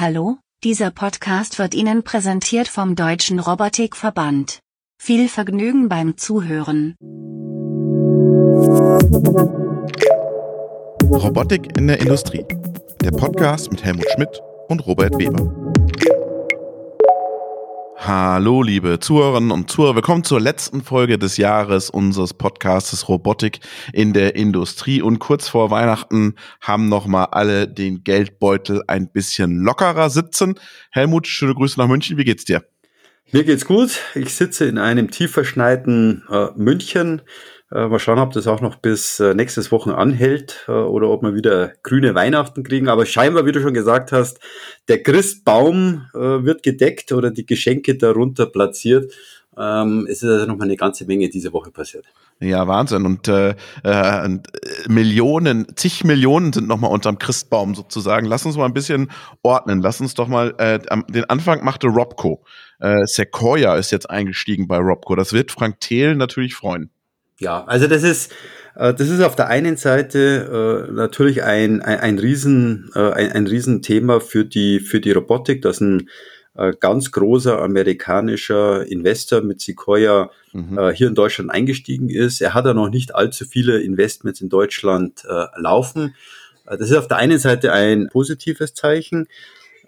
Hallo, dieser Podcast wird Ihnen präsentiert vom Deutschen Robotikverband. Viel Vergnügen beim Zuhören. Robotik in der Industrie. Der Podcast mit Helmut Schmidt und Robert Weber. Hallo, liebe Zuhörerinnen und Zuhörer. Willkommen zur letzten Folge des Jahres unseres Podcastes Robotik in der Industrie. Und kurz vor Weihnachten haben nochmal alle den Geldbeutel ein bisschen lockerer sitzen. Helmut, schöne Grüße nach München. Wie geht's dir? Mir geht's gut. Ich sitze in einem tief verschneiten äh, München äh, mal schauen, ob das auch noch bis äh, nächstes Wochen anhält äh, oder ob wir wieder grüne Weihnachten kriegen. Aber scheinbar, wie du schon gesagt hast, der Christbaum äh, wird gedeckt oder die Geschenke darunter platziert. Ähm, es ist also noch mal eine ganze Menge diese Woche passiert. Ja, Wahnsinn. Und äh, äh, Millionen, zig Millionen sind nochmal unterm Christbaum sozusagen. Lass uns mal ein bisschen ordnen. Lass uns doch mal, äh, den Anfang machte Robco. Äh, Sequoia ist jetzt eingestiegen bei Robco. Das wird Frank Thiel natürlich freuen. Ja, also das ist, äh, das ist auf der einen Seite äh, natürlich ein, ein, ein Riesen, äh, ein, ein Riesenthema für die, für die Robotik, dass ein äh, ganz großer amerikanischer Investor mit Sequoia mhm. äh, hier in Deutschland eingestiegen ist. Er hat ja noch nicht allzu viele Investments in Deutschland äh, laufen. Äh, das ist auf der einen Seite ein positives Zeichen.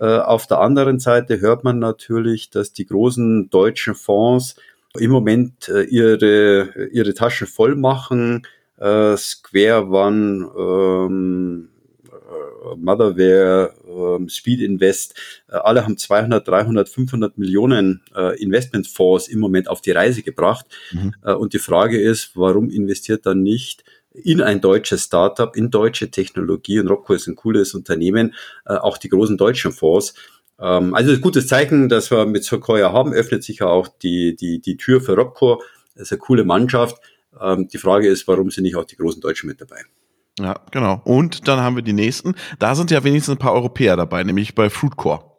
Äh, auf der anderen Seite hört man natürlich, dass die großen deutschen Fonds im Moment äh, ihre, ihre Taschen voll machen. Äh, Square One, ähm, äh, Motherware, ähm, Speed Invest, äh, alle haben 200, 300, 500 Millionen äh, Investmentfonds im Moment auf die Reise gebracht. Mhm. Äh, und die Frage ist, warum investiert dann nicht in ein deutsches Startup, in deutsche Technologie, und Robco ist ein cooles Unternehmen, äh, auch die großen deutschen Fonds, ähm, also ein gutes Zeichen, dass wir mit Sequoia haben, öffnet sich ja auch die, die, die Tür für Robco. Das ist eine coole Mannschaft. Ähm, die Frage ist, warum sind nicht auch die großen Deutschen mit dabei? Ja, genau. Und dann haben wir die nächsten. Da sind ja wenigstens ein paar Europäer dabei, nämlich bei Fruitcore.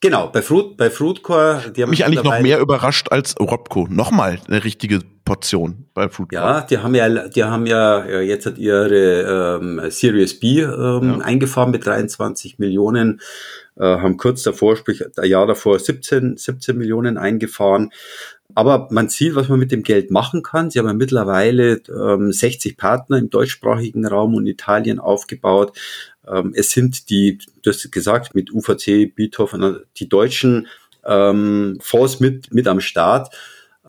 Genau, bei Fruit, bei Fruitcore, die haben mich eigentlich noch mehr überrascht als Robco. Nochmal eine richtige Portion bei Fruitcore. Ja, die haben ja, die haben ja jetzt hat ihre ähm, Series B ähm, ja. eingefahren mit 23 Millionen haben kurz davor, sprich ein Jahr davor 17, 17 Millionen eingefahren. Aber man sieht, was man mit dem Geld machen kann. Sie haben ja mittlerweile ähm, 60 Partner im deutschsprachigen Raum und Italien aufgebaut. Ähm, es sind die, du hast gesagt, mit UVC, Beethoven, die deutschen ähm, Fonds mit, mit am Start.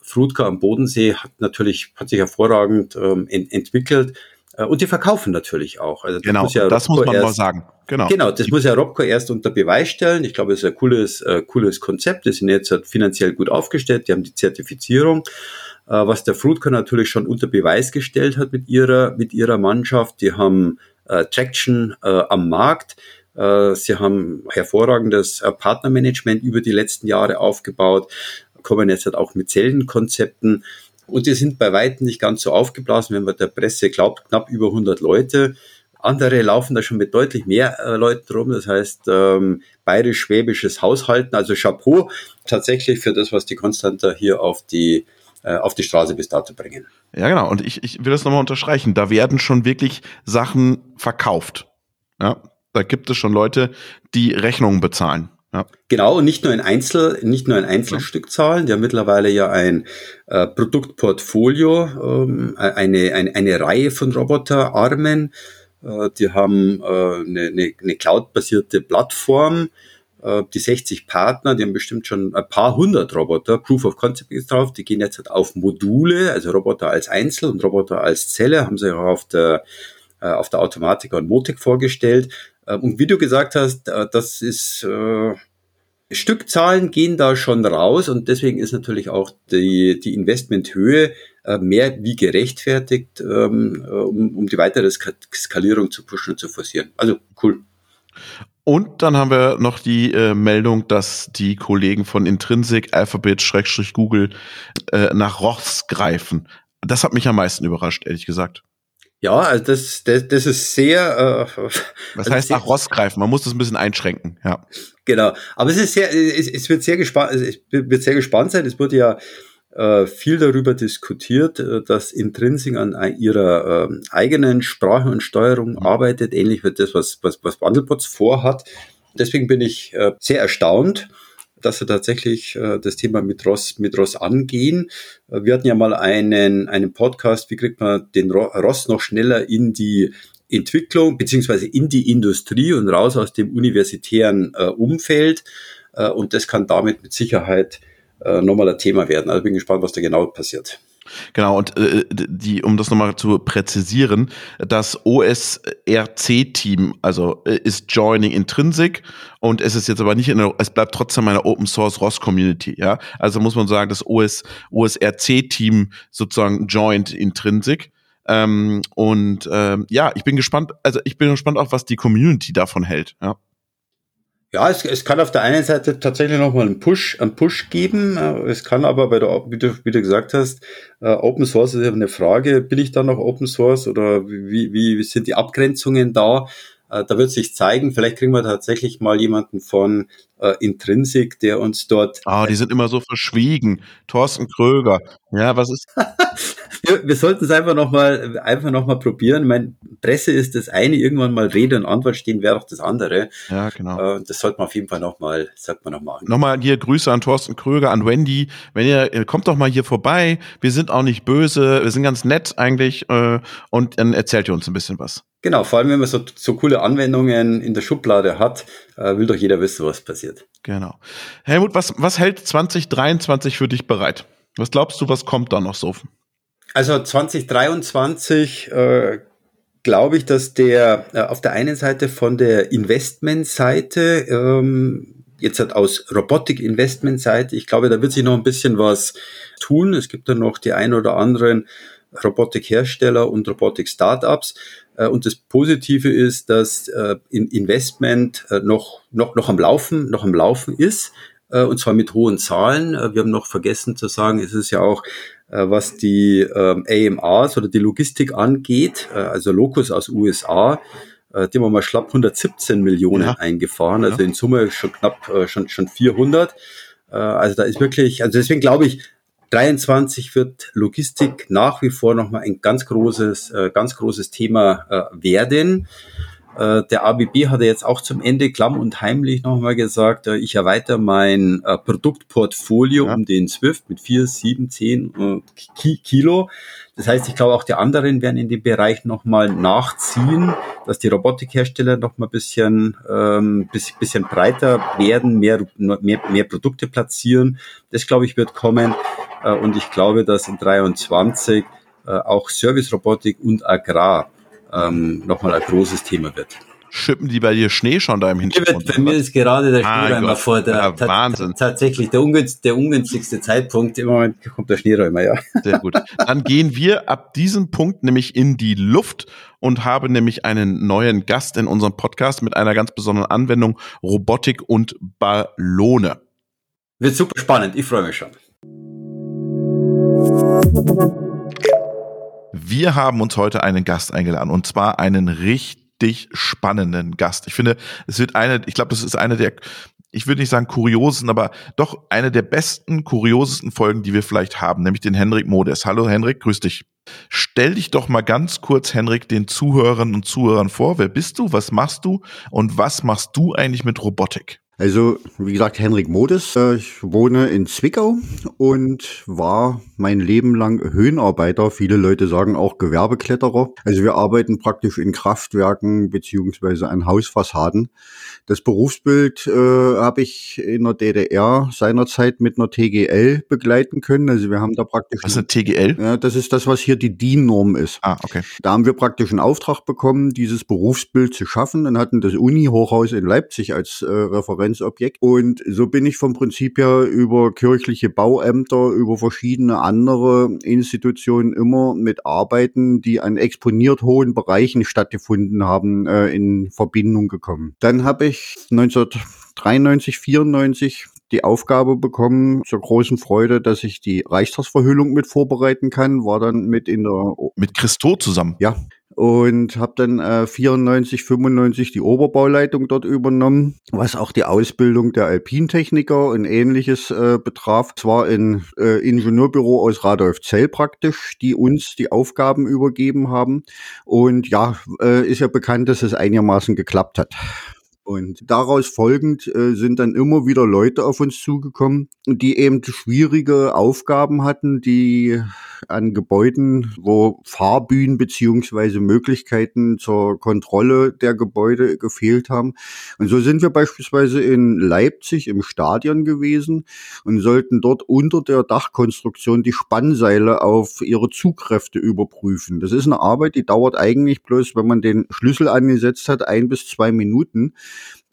Frutka am Bodensee hat natürlich, hat sich hervorragend ähm, ent entwickelt. Äh, und die verkaufen natürlich auch. Also das genau, muss ja das muss man erst, mal sagen. Genau. Genau, das muss ja Robco erst unter Beweis stellen. Ich glaube, es ist ein cooles, äh, cooles Konzept. Die sind jetzt halt finanziell gut aufgestellt. Die haben die Zertifizierung. Äh, was der Fruitco natürlich schon unter Beweis gestellt hat mit ihrer, mit ihrer Mannschaft. Die haben äh, Traction äh, am Markt. Äh, sie haben hervorragendes Partnermanagement über die letzten Jahre aufgebaut, kommen jetzt halt auch mit Zellenkonzepten. Und die sind bei weitem nicht ganz so aufgeblasen, wenn man der Presse glaubt, knapp über 100 Leute. Andere laufen da schon mit deutlich mehr äh, Leuten rum. Das heißt, ähm, bayerisch-schwäbisches Haushalten, also Chapeau tatsächlich für das, was die Konstanter hier auf die, äh, auf die Straße bis dato bringen. Ja, genau. Und ich, ich will das nochmal unterstreichen. Da werden schon wirklich Sachen verkauft. Ja, da gibt es schon Leute, die Rechnungen bezahlen. Ja. Genau, und nicht nur in Einzel, nicht nur in Einzelstückzahlen, die haben mittlerweile ja ein äh, Produktportfolio, ähm, eine, eine, eine Reihe von Roboterarmen, äh, die haben äh, eine, eine, eine Cloud-basierte Plattform, äh, die 60 Partner, die haben bestimmt schon ein paar hundert Roboter, Proof of Concept ist drauf, die gehen jetzt halt auf Module, also Roboter als Einzel und Roboter als Zelle, haben sie auch auf der äh, auf der Automatik und Motik vorgestellt. Äh, und wie du gesagt hast, das ist äh, Stückzahlen gehen da schon raus und deswegen ist natürlich auch die, die Investmenthöhe äh, mehr wie gerechtfertigt, ähm, um, um die weitere Skalierung zu pushen und zu forcieren. Also cool. Und dann haben wir noch die äh, Meldung, dass die Kollegen von Intrinsic, Alphabet, Schrägstrich Google äh, nach Roths greifen. Das hat mich am meisten überrascht, ehrlich gesagt. Ja, also das, das, das ist sehr. Äh, Was also heißt nach Ross greifen? Man muss das ein bisschen einschränken, ja. Genau. Aber es ist sehr, es, es wird sehr gespannt, es wird sehr gespannt sein. Es wurde ja äh, viel darüber diskutiert, äh, dass Intrinsic an ihrer äh, eigenen Sprache und Steuerung mhm. arbeitet, ähnlich wie das, was, was, was Wandelbots vorhat. deswegen bin ich äh, sehr erstaunt, dass sie tatsächlich äh, das Thema mit Ross, mit Ross angehen. Äh, wir hatten ja mal einen, einen Podcast, wie kriegt man den Ross noch schneller in die Entwicklung beziehungsweise in die Industrie und raus aus dem universitären äh, Umfeld. Äh, und das kann damit mit Sicherheit äh, nochmal ein Thema werden. Also bin gespannt, was da genau passiert. Genau, und äh, die, um das nochmal zu präzisieren, das OSRC-Team, also äh, ist Joining Intrinsic und es ist jetzt aber nicht in der, es bleibt trotzdem eine Open Source ROS Community, ja. Also muss man sagen, das OS, OSRC-Team sozusagen joined Intrinsic. Ähm, und ähm, ja, ich bin gespannt, also ich bin gespannt auch, was die Community davon hält, ja. Ja, es, es kann auf der einen Seite tatsächlich nochmal einen Push, einen Push geben. Äh, es kann aber bei der, wie du, wie du gesagt hast, äh, Open Source ist ja eine Frage, bin ich dann noch Open Source oder wie, wie, wie sind die Abgrenzungen da? Äh, da wird sich zeigen, vielleicht kriegen wir tatsächlich mal jemanden von äh, Intrinsic, der uns dort. Ah, oh, die sind immer so verschwiegen. Thorsten Kröger. Ja, was ist? wir, wir sollten es einfach nochmal, einfach noch mal probieren. Ich meine, Presse ist das eine, irgendwann mal Rede und Antwort stehen wäre auch das andere. Ja, genau. Äh, das sollte man auf jeden Fall nochmal, sagt man nochmal. Nochmal hier Grüße an Thorsten Kröger, an Wendy. Wenn ihr, kommt doch mal hier vorbei. Wir sind auch nicht böse. Wir sind ganz nett eigentlich. Äh, und dann erzählt ihr uns ein bisschen was. Genau, vor allem wenn man so, so coole Anwendungen in der Schublade hat, äh, will doch jeder wissen, was passiert. Genau. Helmut, was, was hält 2023 für dich bereit? Was glaubst du, was kommt da noch so? Also 2023 äh, glaube ich, dass der äh, auf der einen Seite von der Investmentseite ähm, jetzt halt aus Robotik-Investment-Seite, ich glaube, da wird sich noch ein bisschen was tun. Es gibt dann noch die ein oder anderen Robotikhersteller und Robotik-Startups. Äh, und das Positive ist, dass äh, Investment äh, noch, noch, noch am Laufen, noch am Laufen ist. Und zwar mit hohen Zahlen. Wir haben noch vergessen zu sagen, es ist ja auch was die ähm, AMAs oder die Logistik angeht, also Locus aus USA, die haben wir mal schlapp 117 Millionen ja. eingefahren, also in Summe schon knapp schon schon 400. Also da ist wirklich, also deswegen glaube ich, 23 wird Logistik nach wie vor nochmal ein ganz großes, äh, ganz großes Thema äh, werden. Äh, der ABB hat jetzt auch zum Ende klamm und heimlich nochmal gesagt, ich erweitere mein Produktportfolio ja. um den Swift mit 4, 7, 10 Kilo. Das heißt, ich glaube, auch die anderen werden in dem Bereich nochmal nachziehen, dass die Robotikhersteller nochmal ein bisschen, ähm, bisschen breiter werden, mehr, mehr, mehr Produkte platzieren. Das, glaube ich, wird kommen. Äh, und ich glaube, dass in 23 äh, auch Service-Robotik und Agrar ähm, nochmal ein großes Thema wird. Schippen die bei dir Schnee schon da im Hintergrund? Bei mir ist gerade der Schneeräumer vor der ja, Wahnsinn. tatsächlich der, ungünst, der ungünstigste Zeitpunkt. Im Moment kommt der Schneeräumer, ja. Sehr gut. Dann gehen wir ab diesem Punkt nämlich in die Luft und haben nämlich einen neuen Gast in unserem Podcast mit einer ganz besonderen Anwendung Robotik und Ballone. Wird super spannend. Ich freue mich schon. Wir haben uns heute einen Gast eingeladen und zwar einen richtig spannenden Gast. Ich finde, es wird eine, ich glaube, das ist eine der, ich würde nicht sagen kuriosen, aber doch eine der besten, kuriosesten Folgen, die wir vielleicht haben, nämlich den Henrik Modes. Hallo Henrik, grüß dich. Stell dich doch mal ganz kurz, Henrik, den Zuhörern und Zuhörern vor. Wer bist du? Was machst du? Und was machst du eigentlich mit Robotik? Also, wie gesagt, Henrik Modes. Äh, ich wohne in Zwickau und war mein Leben lang Höhenarbeiter. Viele Leute sagen auch Gewerbekletterer. Also wir arbeiten praktisch in Kraftwerken beziehungsweise an Hausfassaden. Das Berufsbild äh, habe ich in der DDR seinerzeit mit einer TGL begleiten können. Also wir haben da praktisch. Was ist eine TGL? Ja, das ist das, was hier die DIN-Norm ist. Ah, okay. Da haben wir praktisch einen Auftrag bekommen, dieses Berufsbild zu schaffen und hatten das Uni-Hochhaus in Leipzig als äh, Referenzobjekt. Und so bin ich vom Prinzip her über kirchliche Bauämter, über verschiedene andere Institutionen immer mit Arbeiten, die an exponiert hohen Bereichen stattgefunden haben, äh, in Verbindung gekommen. Dann habe ich ich 1993, 94 die Aufgabe bekommen, zur großen Freude, dass ich die Reichstagsverhüllung mit vorbereiten kann, war dann mit in der... Mit Christo zusammen? Ja, und habe dann äh, 94, 95 die Oberbauleitung dort übernommen, was auch die Ausbildung der Alpintechniker und ähnliches äh, betraf. Es war ein äh, Ingenieurbüro aus Radolfzell praktisch, die uns die Aufgaben übergeben haben. Und ja, äh, ist ja bekannt, dass es einigermaßen geklappt hat. Und daraus folgend äh, sind dann immer wieder Leute auf uns zugekommen, die eben schwierige Aufgaben hatten, die an Gebäuden, wo Fahrbühnen beziehungsweise Möglichkeiten zur Kontrolle der Gebäude gefehlt haben. Und so sind wir beispielsweise in Leipzig im Stadion gewesen und sollten dort unter der Dachkonstruktion die Spannseile auf ihre Zugkräfte überprüfen. Das ist eine Arbeit, die dauert eigentlich bloß, wenn man den Schlüssel angesetzt hat, ein bis zwei Minuten.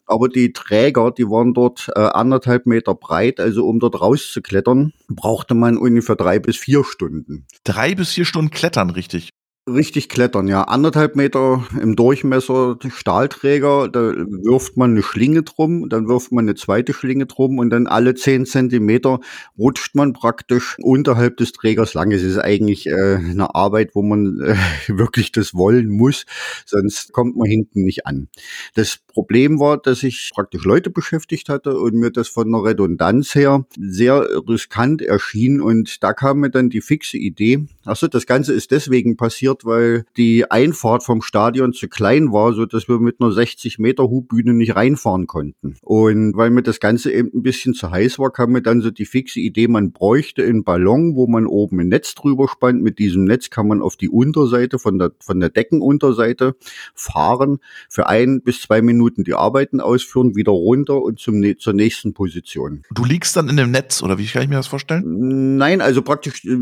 Aber die Träger, die waren dort äh, anderthalb Meter breit, also um dort rauszuklettern, brauchte man ungefähr drei bis vier Stunden. Drei bis vier Stunden klettern, richtig. Richtig klettern, ja. Anderthalb Meter im Durchmesser Stahlträger, da wirft man eine Schlinge drum, dann wirft man eine zweite Schlinge drum und dann alle zehn Zentimeter rutscht man praktisch unterhalb des Trägers lang. Es ist eigentlich äh, eine Arbeit, wo man äh, wirklich das wollen muss, sonst kommt man hinten nicht an. Das Problem war, dass ich praktisch Leute beschäftigt hatte und mir das von der Redundanz her sehr riskant erschien und da kam mir dann die fixe Idee, achso, das Ganze ist deswegen passiert, passiert, weil die Einfahrt vom Stadion zu klein war, so dass wir mit einer 60 Meter Hubbühne nicht reinfahren konnten. Und weil mir das Ganze eben ein bisschen zu heiß war, kam mir dann so die fixe Idee, man bräuchte einen Ballon, wo man oben ein Netz drüber spannt. Mit diesem Netz kann man auf die Unterseite von der, von der Deckenunterseite fahren, für ein bis zwei Minuten die Arbeiten ausführen, wieder runter und zum, zur nächsten Position. Du liegst dann in dem Netz, oder wie kann ich mir das vorstellen? Nein, also praktisch, äh,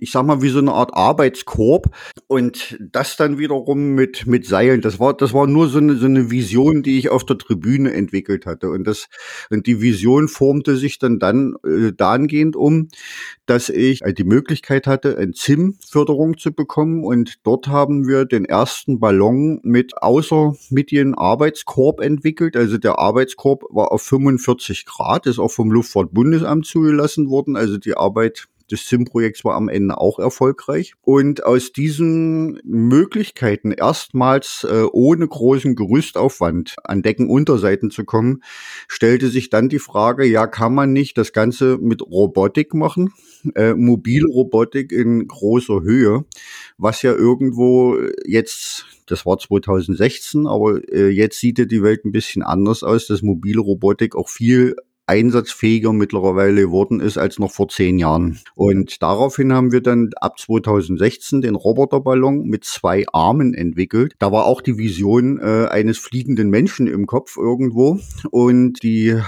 ich sag mal, wie so eine Art Arbeitskorb, und das dann wiederum mit, mit Seilen, das war, das war nur so eine, so eine Vision, die ich auf der Tribüne entwickelt hatte. Und das, und die Vision formte sich dann dann äh, dahingehend um, dass ich äh, die Möglichkeit hatte, ein ZIM-Förderung zu bekommen. Und dort haben wir den ersten Ballon mit außermittigen Arbeitskorb entwickelt. Also der Arbeitskorb war auf 45 Grad, ist auch vom Luftfahrtbundesamt zugelassen worden. Also die Arbeit des SIM-Projekts war am Ende auch erfolgreich. Und aus diesen Möglichkeiten erstmals äh, ohne großen Gerüstaufwand an Deckenunterseiten zu kommen, stellte sich dann die Frage, ja, kann man nicht das Ganze mit Robotik machen? Äh, mobile Robotik in großer Höhe, was ja irgendwo jetzt das war 2016, aber äh, jetzt sieht ja die Welt ein bisschen anders aus, dass mobile Robotik auch viel einsatzfähiger mittlerweile geworden ist als noch vor zehn Jahren. Und daraufhin haben wir dann ab 2016 den Roboterballon mit zwei Armen entwickelt. Da war auch die Vision äh, eines fliegenden Menschen im Kopf irgendwo. Und die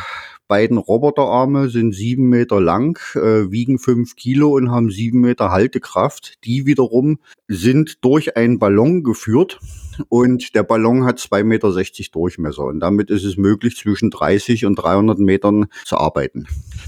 beiden Roboterarme sind sieben Meter lang, äh, wiegen fünf Kilo und haben sieben Meter Haltekraft. Die wiederum sind durch einen Ballon geführt und der Ballon hat zwei Meter sechzig Durchmesser und damit ist es möglich, zwischen 30 und 300 Metern zu arbeiten.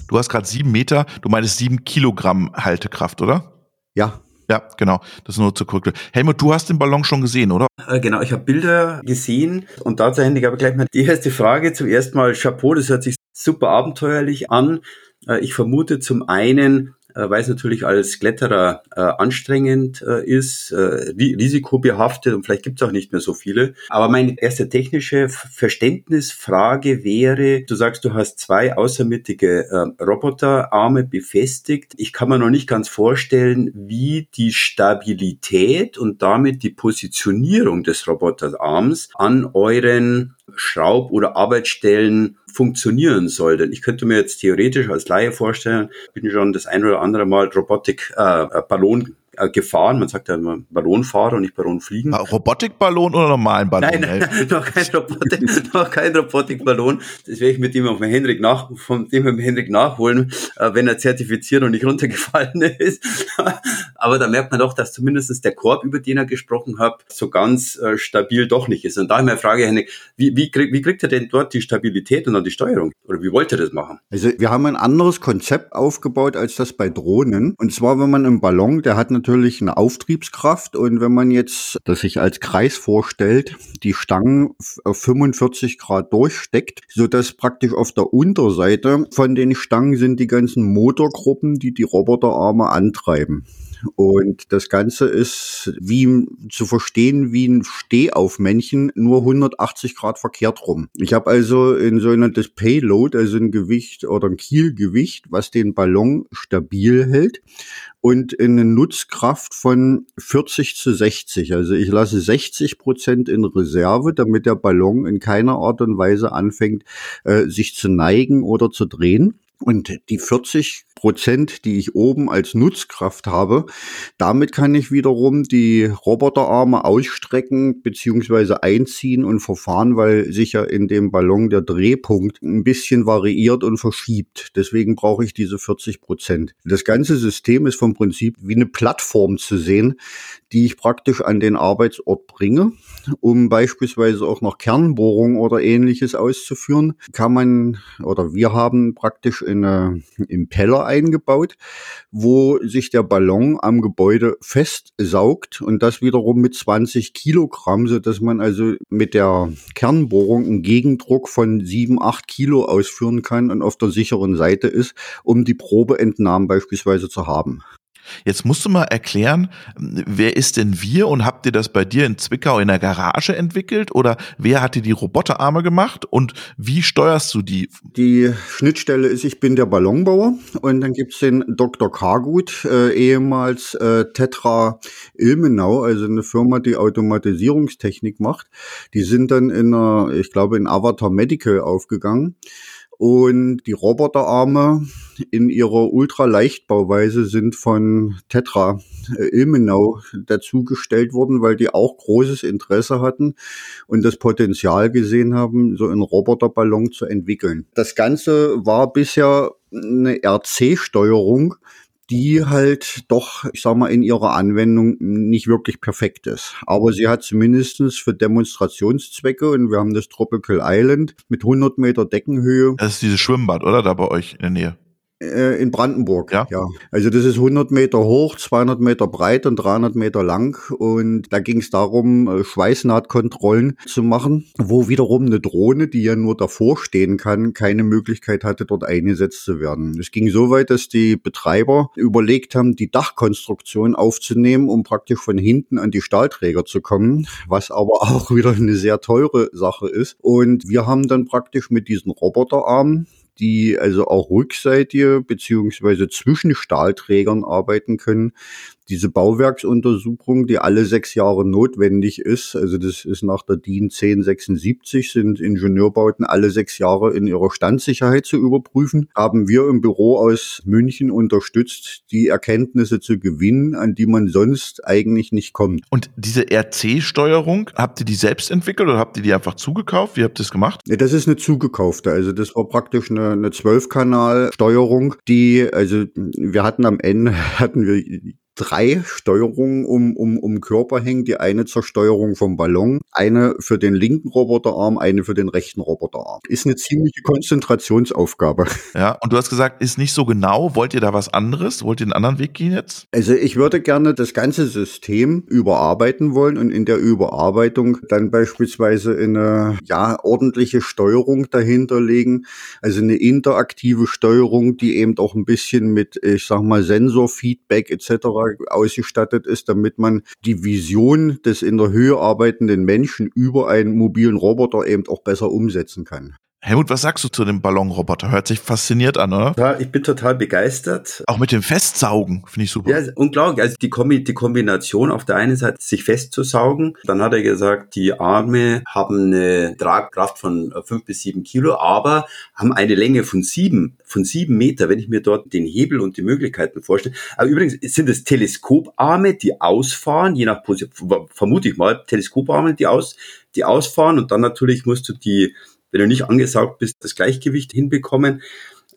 Du hast gerade sieben Meter, du meinst sieben Kilogramm Haltekraft, oder? Ja, ja, genau. Das ist nur zur Korrektur. Helmut, du hast den Ballon schon gesehen, oder? Äh, genau, ich habe Bilder gesehen und dazu Henning aber gleich mal die erste Frage. Zum ersten Mal Chapeau, das hört sich super abenteuerlich an. Äh, ich vermute zum einen, äh, weil es natürlich als Kletterer äh, anstrengend ist, risikobehaftet und vielleicht gibt es auch nicht mehr so viele. Aber meine erste technische Verständnisfrage wäre, du sagst, du hast zwei außermittige äh, Roboterarme befestigt. Ich kann mir noch nicht ganz vorstellen, wie die Stabilität und damit die Positionierung des Roboterarms an euren Schraub- oder Arbeitsstellen funktionieren soll. Denn ich könnte mir jetzt theoretisch als Laie vorstellen, bin schon das ein oder andere Mal Robotik äh, Ballon äh, gefahren. Man sagt ja immer Ballonfahrer und nicht Ballonfliegen. Robotikballon oder normalen Ballon? Nein, nein noch kein Robotik, noch kein Robotikballon. Das werde ich mit dem auf Henrik nach, von dem mit Henrik nachholen, äh, wenn er zertifiziert und nicht runtergefallen ist. Aber da merkt man doch, dass zumindest der Korb, über den er gesprochen hat, so ganz äh, stabil doch nicht ist. Und da meine Frage, Henrik, wie, wie, krieg, wie kriegt er denn dort die Stabilität und dann die Steuerung? Oder wie wollt ihr das machen? Also wir haben ein anderes Konzept aufgebaut als das bei Drohnen. Und zwar, wenn man einen Ballon, der hat natürlich eine Auftriebskraft und wenn man jetzt das sich als Kreis vorstellt, die Stangen auf 45 Grad durchsteckt, so dass praktisch auf der Unterseite von den Stangen sind die ganzen Motorgruppen, die die Roboterarme antreiben. Und das Ganze ist wie zu verstehen wie ein Stehaufmännchen, nur 180 Grad verkehrt rum. Ich habe also ein sogenanntes Payload, also ein Gewicht oder ein Kielgewicht, was den Ballon stabil hält und eine Nutzkraft von 40 zu 60. Also ich lasse 60 Prozent in Reserve, damit der Ballon in keiner Art und Weise anfängt, äh, sich zu neigen oder zu drehen. Und die 40 Prozent, die ich oben als Nutzkraft habe, damit kann ich wiederum die Roboterarme ausstrecken beziehungsweise einziehen und verfahren, weil sich ja in dem Ballon der Drehpunkt ein bisschen variiert und verschiebt. Deswegen brauche ich diese 40 Prozent. Das ganze System ist vom Prinzip wie eine Plattform zu sehen, die ich praktisch an den Arbeitsort bringe, um beispielsweise auch noch Kernbohrung oder ähnliches auszuführen, kann man oder wir haben praktisch eine Impeller eingebaut, wo sich der Ballon am Gebäude festsaugt und das wiederum mit 20 Kilogramm, so dass man also mit der Kernbohrung einen Gegendruck von 7, 8 Kilo ausführen kann und auf der sicheren Seite ist, um die Probeentnahmen beispielsweise zu haben. Jetzt musst du mal erklären, wer ist denn wir und habt ihr das bei dir in Zwickau in der Garage entwickelt oder wer hat dir die Roboterarme gemacht und wie steuerst du die? Die Schnittstelle ist, ich bin der Ballonbauer und dann gibt's den Dr. Kargut, äh, ehemals äh, Tetra Ilmenau, also eine Firma, die Automatisierungstechnik macht. Die sind dann in einer, ich glaube, in Avatar Medical aufgegangen. Und die Roboterarme in ihrer Ultraleichtbauweise sind von Tetra äh, Ilmenau dazugestellt worden, weil die auch großes Interesse hatten und das Potenzial gesehen haben, so einen Roboterballon zu entwickeln. Das Ganze war bisher eine RC-Steuerung, die halt doch, ich sag mal, in ihrer Anwendung nicht wirklich perfekt ist. Aber sie hat zumindestens für Demonstrationszwecke und wir haben das Tropical Island mit 100 Meter Deckenhöhe. Das ist dieses Schwimmbad, oder? Da bei euch in der Nähe. Äh, in Brandenburg, ja? ja. Also das ist 100 Meter hoch, 200 Meter breit und 300 Meter lang. Und da ging es darum, äh, Schweißnahtkontrollen zu machen, wo wiederum eine Drohne, die ja nur davor stehen kann, keine Möglichkeit hatte, dort eingesetzt zu werden. Es ging so weit, dass die Betreiber überlegt haben, die Dachkonstruktion aufzunehmen, um praktisch von hinten an die Stahlträger zu kommen, was aber auch wieder eine sehr teure Sache ist. Und wir haben dann praktisch mit diesen Roboterarmen die also auch rückseitige beziehungsweise zwischen Stahlträgern arbeiten können, diese Bauwerksuntersuchung, die alle sechs Jahre notwendig ist, also das ist nach der DIN 1076, sind Ingenieurbauten alle sechs Jahre in ihrer Standsicherheit zu überprüfen, haben wir im Büro aus München unterstützt, die Erkenntnisse zu gewinnen, an die man sonst eigentlich nicht kommt. Und diese RC-Steuerung, habt ihr die selbst entwickelt oder habt ihr die einfach zugekauft? Wie habt ihr das gemacht? Ja, das ist eine zugekaufte, also das war praktisch eine, eine 12-Kanal-Steuerung, die, also wir hatten am Ende, hatten wir drei Steuerungen um, um, um Körper hängen. Die eine zur Steuerung vom Ballon, eine für den linken Roboterarm, eine für den rechten Roboterarm. Ist eine ziemliche Konzentrationsaufgabe. Ja, und du hast gesagt, ist nicht so genau. Wollt ihr da was anderes? Wollt ihr einen anderen Weg gehen jetzt? Also ich würde gerne das ganze System überarbeiten wollen und in der Überarbeitung dann beispielsweise eine ja ordentliche Steuerung dahinter legen. Also eine interaktive Steuerung, die eben auch ein bisschen mit, ich sag mal, Sensorfeedback etc ausgestattet ist, damit man die Vision des in der Höhe arbeitenden Menschen über einen mobilen Roboter eben auch besser umsetzen kann. Helmut, was sagst du zu dem Ballonroboter? Hört sich fasziniert an, oder? Ja, ich bin total begeistert. Auch mit dem Festsaugen, finde ich super. Ja, unglaublich. Also die, Kombi die Kombination auf der einen Seite, sich festzusaugen. Dann hat er gesagt, die Arme haben eine Tragkraft von fünf bis sieben Kilo, aber haben eine Länge von sieben, von sieben Meter, wenn ich mir dort den Hebel und die Möglichkeiten vorstelle. Aber übrigens sind es Teleskoparme, die ausfahren, je nach Position, vermute ich mal, Teleskoparme, die aus, die ausfahren und dann natürlich musst du die wenn du nicht angesaugt bist, das Gleichgewicht hinbekommen.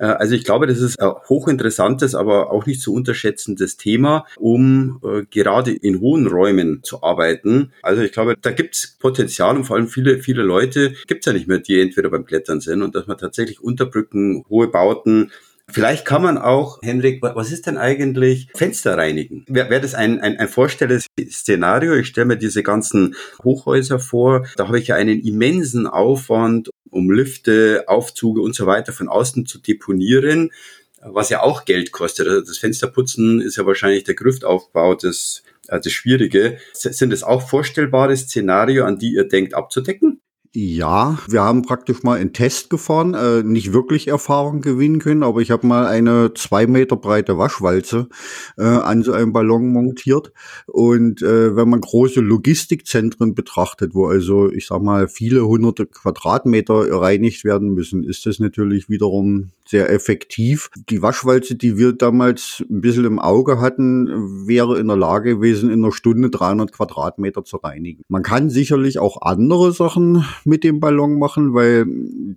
Äh, also ich glaube, das ist ein hochinteressantes, aber auch nicht zu unterschätzendes Thema, um äh, gerade in hohen Räumen zu arbeiten. Also ich glaube, da gibt es Potenzial und vor allem viele, viele Leute gibt es ja nicht mehr, die entweder beim Klettern sind und dass man tatsächlich Unterbrücken, hohe Bauten, Vielleicht kann man auch, Henrik, was ist denn eigentlich Fenster reinigen? Wäre wär das ein, ein, ein Vorstellungsszenario? Ich stelle mir diese ganzen Hochhäuser vor. Da habe ich ja einen immensen Aufwand, um Lüfte, Aufzüge und so weiter von außen zu deponieren. was ja auch Geld kostet. Also das Fensterputzen ist ja wahrscheinlich der Grüftaufbau das, äh, das Schwierige. Sind es auch vorstellbare Szenario, an die ihr denkt abzudecken? Ja, wir haben praktisch mal einen Test gefahren, äh, nicht wirklich Erfahrung gewinnen können, aber ich habe mal eine zwei Meter breite Waschwalze äh, an so einem Ballon montiert. Und äh, wenn man große Logistikzentren betrachtet, wo also, ich sag mal, viele hunderte Quadratmeter reinigt werden müssen, ist das natürlich wiederum sehr effektiv. Die Waschwalze, die wir damals ein bisschen im Auge hatten, wäre in der Lage gewesen, in einer Stunde 300 Quadratmeter zu reinigen. Man kann sicherlich auch andere Sachen mit dem Ballon machen, weil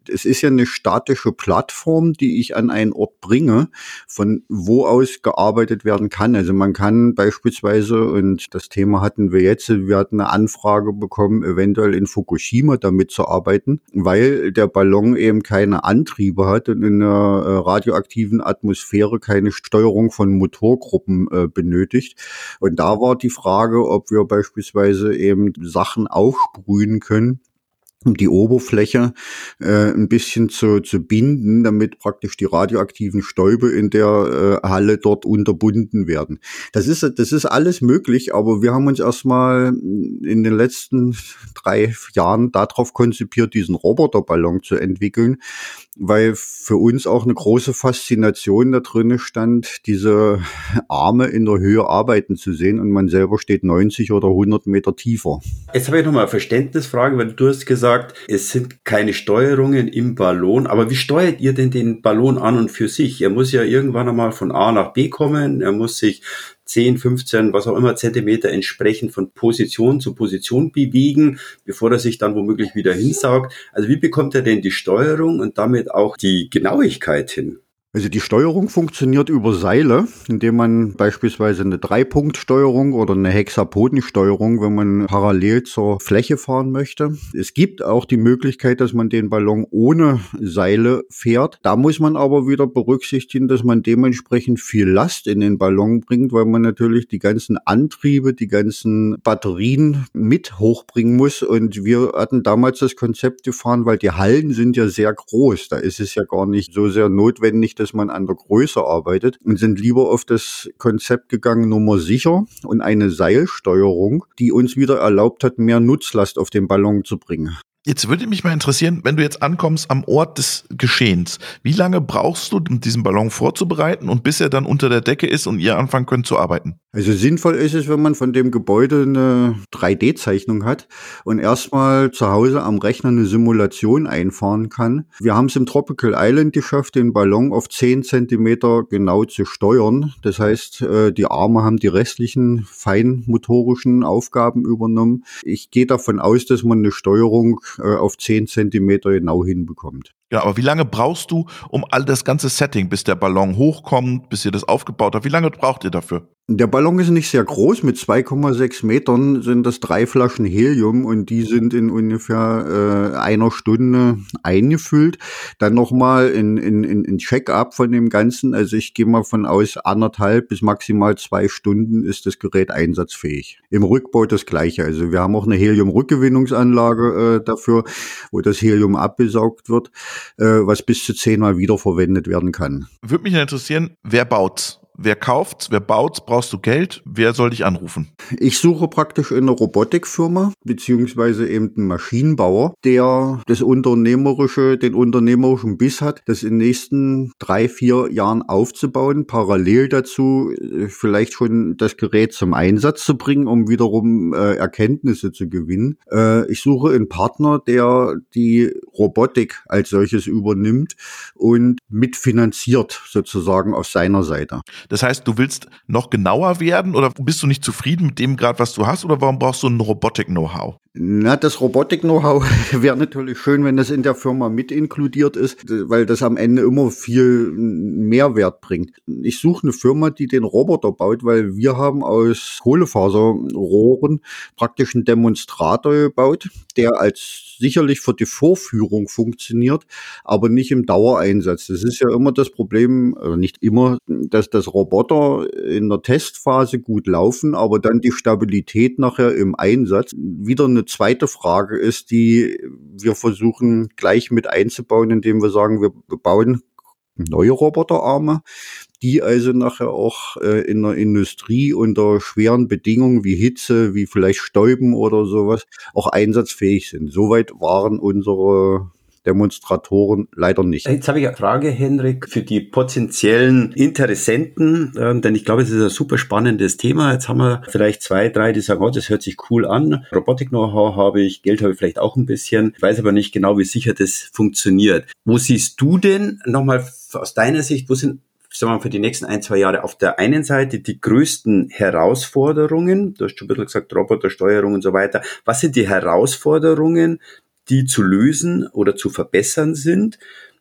es ist ja eine statische Plattform, die ich an einen Ort bringe, von wo aus gearbeitet werden kann. Also man kann beispielsweise, und das Thema hatten wir jetzt, wir hatten eine Anfrage bekommen, eventuell in Fukushima damit zu arbeiten, weil der Ballon eben keine Antriebe hat und in einer äh, radioaktiven Atmosphäre keine Steuerung von Motorgruppen äh, benötigt. Und da war die Frage, ob wir beispielsweise eben Sachen aufsprühen können, die Oberfläche äh, ein bisschen zu, zu binden, damit praktisch die radioaktiven Stäube in der äh, Halle dort unterbunden werden. Das ist, das ist alles möglich, aber wir haben uns erstmal in den letzten drei Jahren darauf konzipiert, diesen Roboterballon zu entwickeln, weil für uns auch eine große Faszination da drin stand, diese Arme in der Höhe arbeiten zu sehen und man selber steht 90 oder 100 Meter tiefer. Jetzt habe ich nochmal eine Verständnisfrage, weil du hast gesagt, es sind keine Steuerungen im Ballon, aber wie steuert ihr denn den Ballon an und für sich? Er muss ja irgendwann einmal von A nach B kommen, er muss sich 10, 15, was auch immer Zentimeter entsprechend von Position zu Position bewegen, bevor er sich dann womöglich wieder hinsaugt. Also wie bekommt er denn die Steuerung und damit auch die Genauigkeit hin? Also die Steuerung funktioniert über Seile, indem man beispielsweise eine Dreipunktsteuerung oder eine Hexapodensteuerung, wenn man parallel zur Fläche fahren möchte. Es gibt auch die Möglichkeit, dass man den Ballon ohne Seile fährt. Da muss man aber wieder berücksichtigen, dass man dementsprechend viel Last in den Ballon bringt, weil man natürlich die ganzen Antriebe, die ganzen Batterien mit hochbringen muss. Und wir hatten damals das Konzept gefahren, weil die Hallen sind ja sehr groß. Da ist es ja gar nicht so sehr notwendig, dass man an der Größe arbeitet und sind lieber auf das Konzept gegangen, Nummer sicher und eine Seilsteuerung, die uns wieder erlaubt hat, mehr Nutzlast auf den Ballon zu bringen. Jetzt würde mich mal interessieren, wenn du jetzt ankommst am Ort des Geschehens, wie lange brauchst du, um diesen Ballon vorzubereiten und bis er dann unter der Decke ist und ihr anfangen könnt zu arbeiten? Also sinnvoll ist es, wenn man von dem Gebäude eine 3D-Zeichnung hat und erstmal zu Hause am Rechner eine Simulation einfahren kann. Wir haben es im Tropical Island geschafft, den Ballon auf 10 Zentimeter genau zu steuern. Das heißt, äh, die Arme haben die restlichen feinmotorischen Aufgaben übernommen. Ich gehe davon aus, dass man eine Steuerung auf 10 Zentimeter genau hinbekommt. Ja, aber wie lange brauchst du, um all das ganze Setting, bis der Ballon hochkommt, bis ihr das aufgebaut habt? Wie lange braucht ihr dafür? Der Ballon ist nicht sehr groß. Mit 2,6 Metern sind das drei Flaschen Helium und die sind in ungefähr äh, einer Stunde eingefüllt. Dann nochmal in, in, in, in Check-up von dem Ganzen. Also ich gehe mal von aus, anderthalb bis maximal zwei Stunden ist das Gerät einsatzfähig. Im Rückbau das gleiche. Also wir haben auch eine Helium-Rückgewinnungsanlage äh, dafür, wo das Helium abgesaugt wird, äh, was bis zu zehnmal wiederverwendet werden kann. Würde mich interessieren, wer baut's? Wer kauft, wer baut, brauchst du Geld? Wer soll dich anrufen? Ich suche praktisch eine Robotikfirma, beziehungsweise eben einen Maschinenbauer, der das unternehmerische, den unternehmerischen Biss hat, das in den nächsten drei, vier Jahren aufzubauen, parallel dazu äh, vielleicht schon das Gerät zum Einsatz zu bringen, um wiederum äh, Erkenntnisse zu gewinnen. Äh, ich suche einen Partner, der die Robotik als solches übernimmt und mitfinanziert sozusagen auf seiner Seite. Das heißt, du willst noch genauer werden oder bist du nicht zufrieden mit dem Grad, was du hast oder warum brauchst du ein Robotik-Know-how? Na, das Robotik-Know-how wäre natürlich schön, wenn das in der Firma mit inkludiert ist, weil das am Ende immer viel Mehrwert bringt. Ich suche eine Firma, die den Roboter baut, weil wir haben aus Kohlefaserrohren praktisch einen Demonstrator gebaut, der als sicherlich für die Vorführung funktioniert, aber nicht im Dauereinsatz. Das ist ja immer das Problem, oder nicht immer, dass das Roboter in der Testphase gut laufen, aber dann die Stabilität nachher im Einsatz wieder eine zweite Frage ist, die wir versuchen gleich mit einzubauen, indem wir sagen, wir bauen neue Roboterarme, die also nachher auch äh, in der Industrie unter schweren Bedingungen wie Hitze, wie vielleicht Stäuben oder sowas auch einsatzfähig sind. Soweit waren unsere Demonstratoren leider nicht. Jetzt habe ich eine Frage, Henrik, für die potenziellen Interessenten, ähm, denn ich glaube, es ist ein super spannendes Thema. Jetzt haben wir vielleicht zwei, drei, die sagen, oh, das hört sich cool an. Robotik-Know-how habe ich, Geld habe ich vielleicht auch ein bisschen. Ich weiß aber nicht genau, wie sicher das funktioniert. Wo siehst du denn nochmal aus deiner Sicht, wo sind sagen wir mal, für die nächsten ein, zwei Jahre auf der einen Seite die größten Herausforderungen, du hast schon ein bisschen gesagt, Robotersteuerung und so weiter. Was sind die Herausforderungen, die zu lösen oder zu verbessern sind.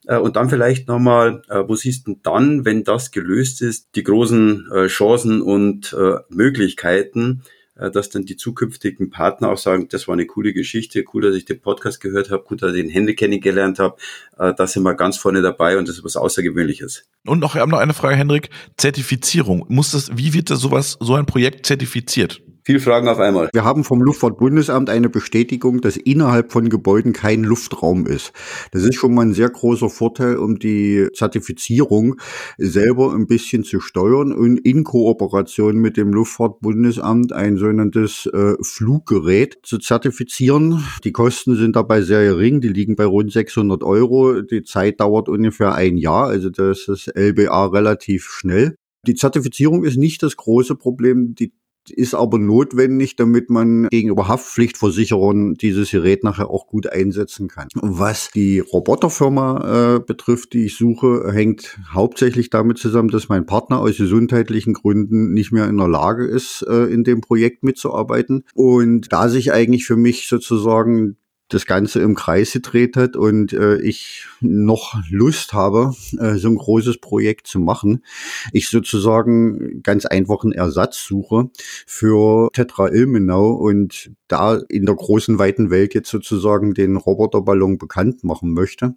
Äh, und dann vielleicht nochmal, äh, wo siehst du dann, wenn das gelöst ist, die großen äh, Chancen und Möglichkeiten, dass dann die zukünftigen Partner auch sagen, das war eine coole Geschichte, cool, dass ich den Podcast gehört habe, gut, dass ich den Hände kennengelernt habe, da sind wir ganz vorne dabei und das ist was Außergewöhnliches. Und noch, wir haben noch eine Frage, Hendrik. Zertifizierung. Muss das, wie wird das sowas, so ein Projekt zertifiziert? Viel Fragen auf einmal. Wir haben vom Luftfahrtbundesamt eine Bestätigung, dass innerhalb von Gebäuden kein Luftraum ist. Das ist schon mal ein sehr großer Vorteil, um die Zertifizierung selber ein bisschen zu steuern und in Kooperation mit dem Luftfahrtbundesamt ein sogenanntes äh, Fluggerät zu zertifizieren. Die Kosten sind dabei sehr gering, die liegen bei rund 600 Euro. Die Zeit dauert ungefähr ein Jahr, also das ist LBA relativ schnell. Die Zertifizierung ist nicht das große Problem. Die ist aber notwendig, damit man gegenüber Haftpflichtversicherern dieses Gerät nachher auch gut einsetzen kann. Was die Roboterfirma äh, betrifft, die ich suche, hängt hauptsächlich damit zusammen, dass mein Partner aus gesundheitlichen Gründen nicht mehr in der Lage ist, äh, in dem Projekt mitzuarbeiten. Und da sich eigentlich für mich sozusagen das Ganze im Kreis gedreht hat und äh, ich noch Lust habe, äh, so ein großes Projekt zu machen. Ich sozusagen ganz einfach einen Ersatz suche für Tetra Ilmenau und da in der großen weiten Welt jetzt sozusagen den Roboterballon bekannt machen möchte.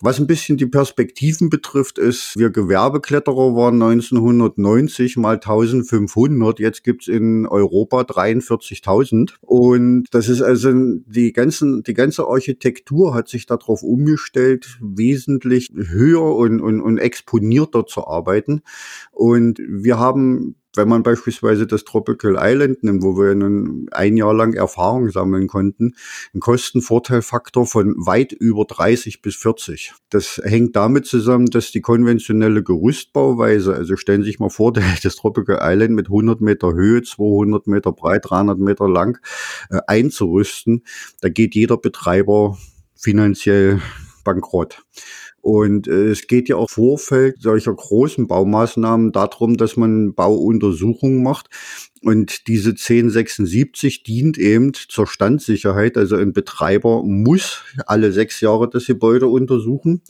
Was ein bisschen die Perspektiven betrifft, ist, wir Gewerbekletterer waren 1990 mal 1500, jetzt gibt's in Europa 43.000 und das ist also die ganzen die ganze Architektur hat sich darauf umgestellt, wesentlich höher und, und, und exponierter zu arbeiten. Und wir haben wenn man beispielsweise das Tropical Island nimmt, wo wir einen, ein Jahr lang Erfahrung sammeln konnten, einen Kostenvorteilfaktor von weit über 30 bis 40. Das hängt damit zusammen, dass die konventionelle Gerüstbauweise, also stellen Sie sich mal vor, das Tropical Island mit 100 Meter Höhe, 200 Meter breit, 300 Meter lang äh, einzurüsten, da geht jeder Betreiber finanziell bankrott. Und äh, es geht ja auch Vorfeld solcher großen Baumaßnahmen darum, dass man Bauuntersuchungen macht. Und diese 1076 dient eben zur Standsicherheit. Also ein Betreiber muss alle sechs Jahre das Gebäude untersuchen.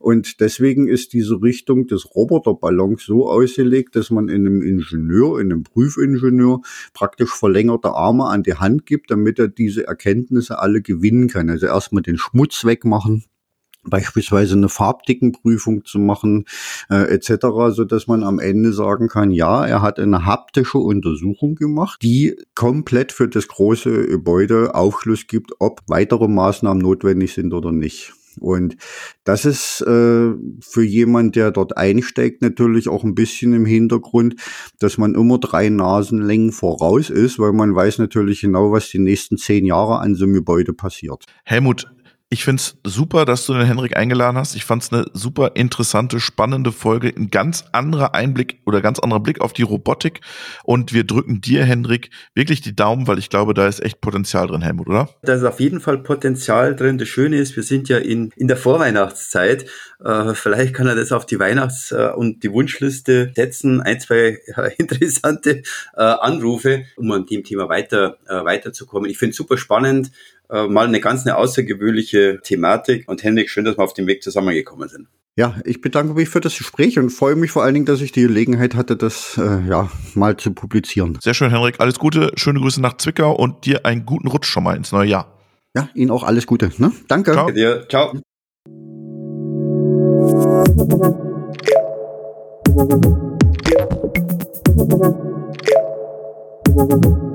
Und deswegen ist diese Richtung des Roboterballons so ausgelegt, dass man einem Ingenieur, einem Prüfingenieur praktisch verlängerte Arme an die Hand gibt, damit er diese Erkenntnisse alle gewinnen kann. Also erstmal den Schmutz wegmachen beispielsweise eine Farbdickenprüfung zu machen äh, etc., so dass man am Ende sagen kann, ja, er hat eine haptische Untersuchung gemacht, die komplett für das große Gebäude Aufschluss gibt, ob weitere Maßnahmen notwendig sind oder nicht. Und das ist äh, für jemand, der dort einsteigt, natürlich auch ein bisschen im Hintergrund, dass man immer drei Nasenlängen voraus ist, weil man weiß natürlich genau, was die nächsten zehn Jahre an so einem Gebäude passiert. Helmut, ich find's super, dass du den Henrik eingeladen hast. Ich fand's eine super interessante, spannende Folge. Ein ganz anderer Einblick oder ganz anderer Blick auf die Robotik. Und wir drücken dir, Henrik, wirklich die Daumen, weil ich glaube, da ist echt Potenzial drin, Helmut, oder? Da ist auf jeden Fall Potenzial drin. Das Schöne ist, wir sind ja in, in der Vorweihnachtszeit. Äh, vielleicht kann er das auf die Weihnachts- äh, und die Wunschliste setzen. Ein, zwei interessante äh, Anrufe, um an dem Thema weiter, äh, weiterzukommen. Ich finde super spannend äh, mal eine ganz eine außergewöhnliche Thematik. Und Henrik, schön, dass wir auf dem Weg zusammengekommen sind. Ja, ich bedanke mich für das Gespräch und freue mich vor allen Dingen, dass ich die Gelegenheit hatte, das äh, ja mal zu publizieren. Sehr schön, Henrik. Alles Gute, schöne Grüße nach Zwickau und dir einen guten Rutsch schon mal ins neue Jahr. Ja, Ihnen auch alles Gute. Ne? Danke. Ciao. Dir. Ciao. Ciao.